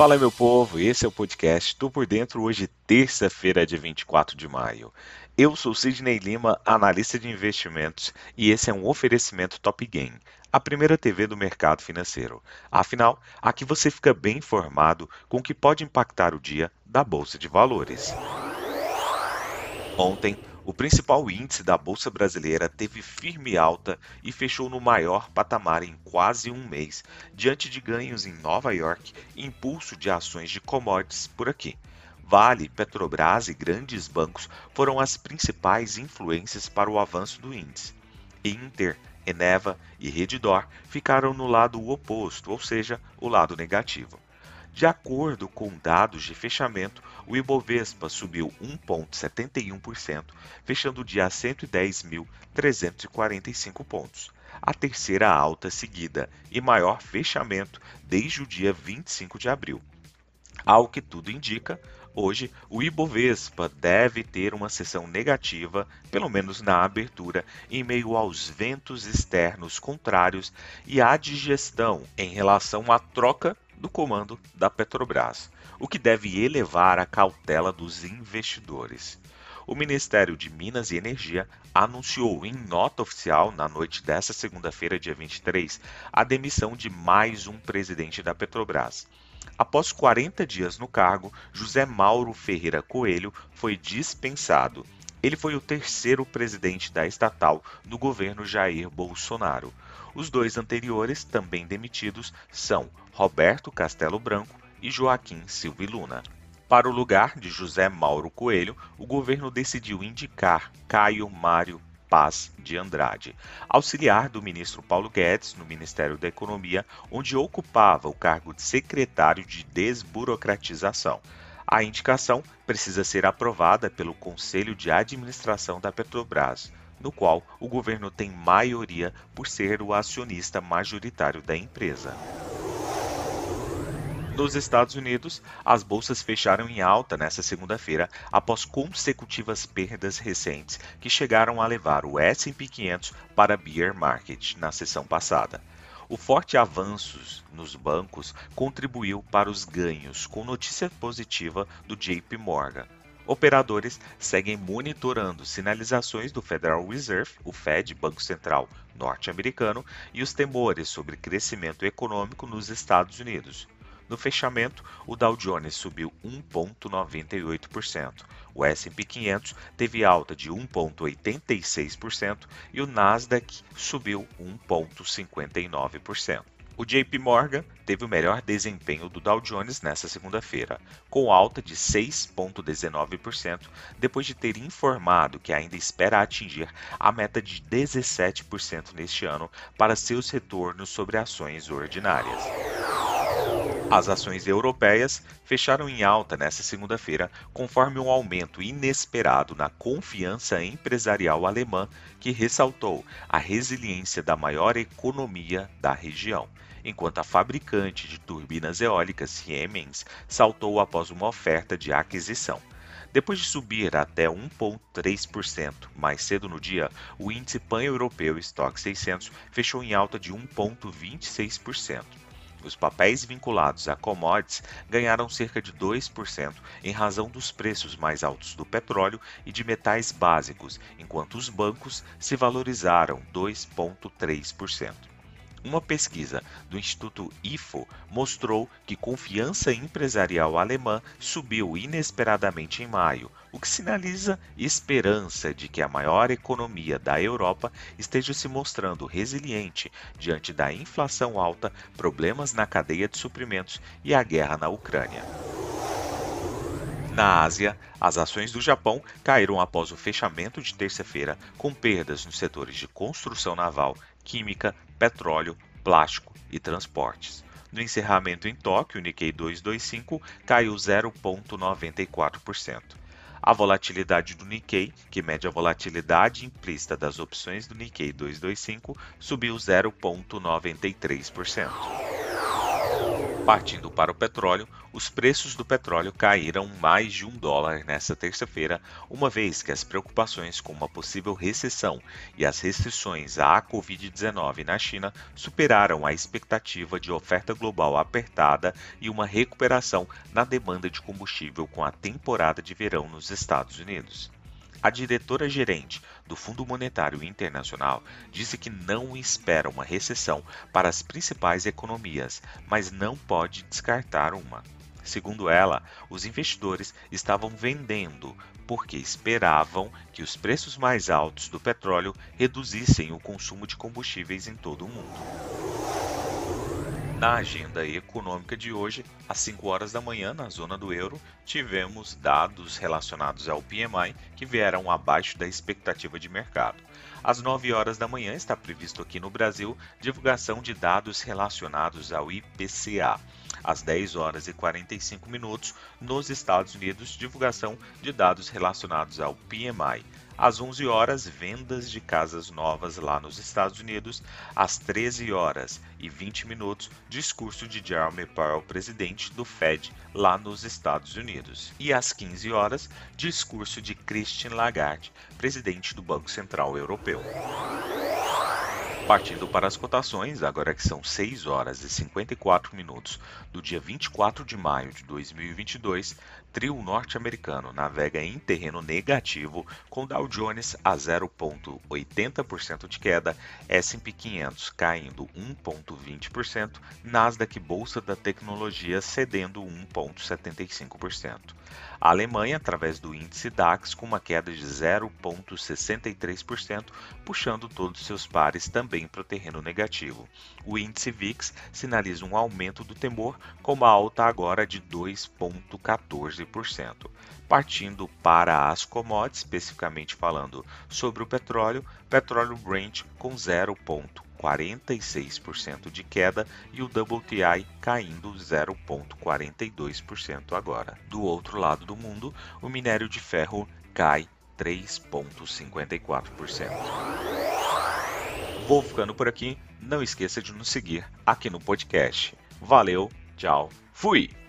Fala meu povo, esse é o podcast Tô por Dentro hoje, terça-feira, dia 24 de maio. Eu sou Sidney Lima, analista de investimentos, e esse é um oferecimento Top Game, a primeira TV do mercado financeiro. Afinal, aqui você fica bem informado com o que pode impactar o dia da Bolsa de Valores. Ontem, o principal índice da Bolsa Brasileira teve firme alta e fechou no maior patamar em quase um mês, diante de ganhos em Nova York e impulso de ações de commodities por aqui. Vale, Petrobras e grandes bancos foram as principais influências para o avanço do índice. Inter, Eneva e Redditor ficaram no lado oposto, ou seja, o lado negativo. De acordo com dados de fechamento, o Ibovespa subiu 1,71%, fechando o dia a 110.345 pontos. A terceira alta seguida e maior fechamento desde o dia 25 de abril. Ao que tudo indica, hoje o Ibovespa deve ter uma sessão negativa, pelo menos na abertura, em meio aos ventos externos contrários e à digestão em relação à troca do comando da Petrobras, o que deve elevar a cautela dos investidores. O Ministério de Minas e Energia anunciou em nota oficial na noite desta segunda-feira, dia 23, a demissão de mais um presidente da Petrobras. Após 40 dias no cargo, José Mauro Ferreira Coelho foi dispensado. Ele foi o terceiro presidente da estatal no governo Jair Bolsonaro. Os dois anteriores, também demitidos, são Roberto Castelo Branco e Joaquim Silva Luna. Para o lugar de José Mauro Coelho, o governo decidiu indicar Caio Mário Paz de Andrade, auxiliar do ministro Paulo Guedes no Ministério da Economia, onde ocupava o cargo de secretário de desburocratização. A indicação precisa ser aprovada pelo Conselho de Administração da Petrobras no qual o governo tem maioria por ser o acionista majoritário da empresa. Nos Estados Unidos, as bolsas fecharam em alta nesta segunda-feira após consecutivas perdas recentes que chegaram a levar o S&P 500 para bear market na sessão passada. O forte avanço nos bancos contribuiu para os ganhos, com notícia positiva do JP Morgan, Operadores seguem monitorando sinalizações do Federal Reserve, o Fed, Banco Central norte-americano, e os temores sobre crescimento econômico nos Estados Unidos. No fechamento, o Dow Jones subiu 1,98%, o S&P 500 teve alta de 1,86% e o Nasdaq subiu 1,59%. O JP Morgan teve o melhor desempenho do Dow Jones nesta segunda-feira, com alta de 6,19%, depois de ter informado que ainda espera atingir a meta de 17% neste ano para seus retornos sobre ações ordinárias. As ações europeias fecharam em alta nesta segunda-feira, conforme um aumento inesperado na confiança empresarial alemã, que ressaltou a resiliência da maior economia da região enquanto a fabricante de turbinas eólicas Siemens saltou após uma oferta de aquisição. Depois de subir até 1,3% mais cedo no dia, o índice pan-europeu Stock 600 fechou em alta de 1,26%. Os papéis vinculados a commodities ganharam cerca de 2% em razão dos preços mais altos do petróleo e de metais básicos, enquanto os bancos se valorizaram 2,3%. Uma pesquisa do Instituto IFO mostrou que confiança empresarial alemã subiu inesperadamente em maio, o que sinaliza esperança de que a maior economia da Europa esteja se mostrando resiliente diante da inflação alta, problemas na cadeia de suprimentos e a guerra na Ucrânia. Na Ásia, as ações do Japão caíram após o fechamento de terça-feira, com perdas nos setores de construção naval, química, petróleo, plástico e transportes. No encerramento em Tóquio, o Nikkei 225 caiu 0,94%. A volatilidade do Nikkei, que mede a volatilidade implícita das opções do Nikkei 225, subiu 0,93%. Partindo para o petróleo, os preços do petróleo caíram mais de um dólar nesta terça-feira, uma vez que as preocupações com uma possível recessão e as restrições à Covid-19 na China superaram a expectativa de oferta global apertada e uma recuperação na demanda de combustível com a temporada de verão nos Estados Unidos. A diretora-gerente do Fundo Monetário Internacional disse que não espera uma recessão para as principais economias, mas não pode descartar uma. Segundo ela, os investidores estavam vendendo porque esperavam que os preços mais altos do petróleo reduzissem o consumo de combustíveis em todo o mundo. Na agenda econômica de hoje, às 5 horas da manhã, na zona do euro, tivemos dados relacionados ao PMI que vieram abaixo da expectativa de mercado. Às 9 horas da manhã está previsto aqui no Brasil divulgação de dados relacionados ao IPCA. Às 10 horas e 45 minutos, nos Estados Unidos, divulgação de dados relacionados ao PMI. Às 11 horas, vendas de casas novas lá nos Estados Unidos. Às 13 horas e 20 minutos, discurso de Jeremy Powell, presidente do Fed lá nos Estados Unidos. E às 15 horas, discurso de Christine Lagarde, presidente do Banco Central Europeu. Partindo para as cotações, agora que são 6 horas e 54 minutos do dia 24 de maio de 2022, trio norte-americano navega em terreno negativo com Dow Jones a 0,80% de queda, S&P 500 caindo 1,20%, Nasdaq Bolsa da Tecnologia cedendo 1,75%. A Alemanha, através do índice DAX, com uma queda de 0,63%, puxando todos seus pares também para o terreno negativo. O índice VIX sinaliza um aumento do temor, com uma alta agora de 2,14%. Partindo para as commodities, especificamente falando sobre o petróleo, petróleo Brent com 0,1%. 46% de queda e o WTI caindo 0,42% agora. Do outro lado do mundo, o minério de ferro cai 3,54%. Vou ficando por aqui. Não esqueça de nos seguir aqui no podcast. Valeu, tchau, fui!